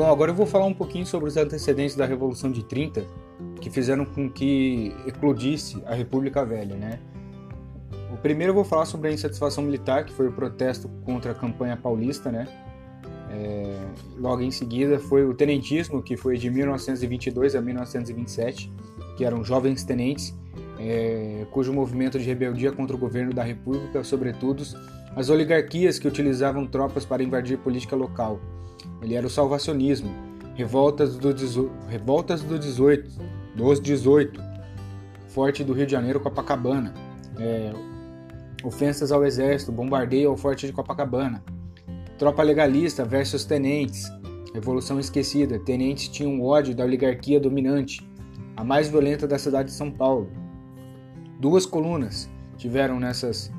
Bom, agora eu vou falar um pouquinho sobre os antecedentes da Revolução de 30, que fizeram com que eclodisse a República Velha, né? O primeiro eu vou falar sobre a insatisfação militar, que foi o protesto contra a campanha paulista, né? É, logo em seguida foi o tenentismo, que foi de 1922 a 1927, que eram jovens tenentes, é, cujo movimento de rebeldia contra o governo da República, sobretudo as oligarquias que utilizavam tropas para invadir política local. Ele era o salvacionismo, revoltas do, revoltas do 18, dos 18, Forte do Rio de Janeiro, Copacabana, é, ofensas ao exército, bombardeio ao Forte de Copacabana, tropa legalista versus tenentes, Revolução Esquecida, tenentes tinham ódio da oligarquia dominante, a mais violenta da cidade de São Paulo. Duas colunas tiveram nessas,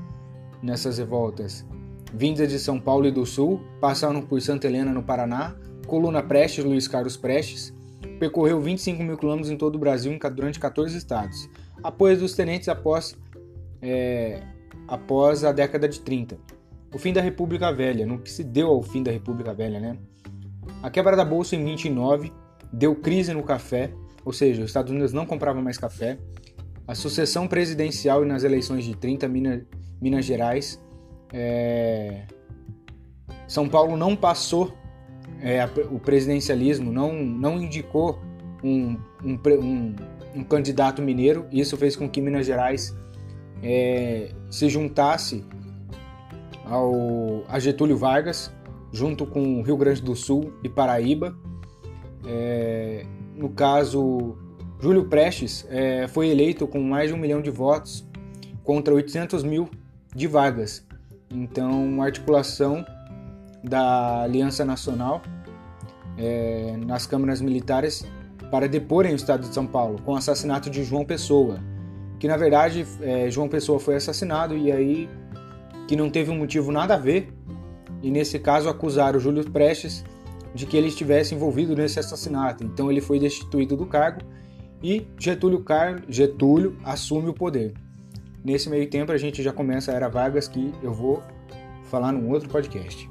nessas revoltas, vindas de São Paulo e do Sul, passaram por Santa Helena, no Paraná, coluna Prestes, Luiz Carlos Prestes, percorreu 25 mil quilômetros em todo o Brasil durante 14 estados. Apoio dos tenentes após, é, após a década de 30. O fim da República Velha, no que se deu ao fim da República Velha, né? A quebra da bolsa em 29 deu crise no café, ou seja, os Estados Unidos não compravam mais café. A sucessão presidencial e nas eleições de 30 Minas, Minas Gerais, é... São Paulo não passou é, o presidencialismo, não, não indicou um, um, um, um, candidato mineiro. Isso fez com que Minas Gerais é, se juntasse ao, a Getúlio Vargas, junto com Rio Grande do Sul e Paraíba. É, no caso, Júlio Prestes é, foi eleito com mais de um milhão de votos contra 800 mil de vagas. Então, articulação da Aliança Nacional é, nas câmaras militares para deporem o Estado de São Paulo com o assassinato de João Pessoa, que na verdade é, João Pessoa foi assassinado e aí que não teve um motivo nada a ver e nesse caso acusaram Júlio Prestes de que ele estivesse envolvido nesse assassinato. Então ele foi destituído do cargo e Getúlio, Car... Getúlio assume o poder. Nesse meio tempo a gente já começa a Era Vargas que eu vou falar num outro podcast.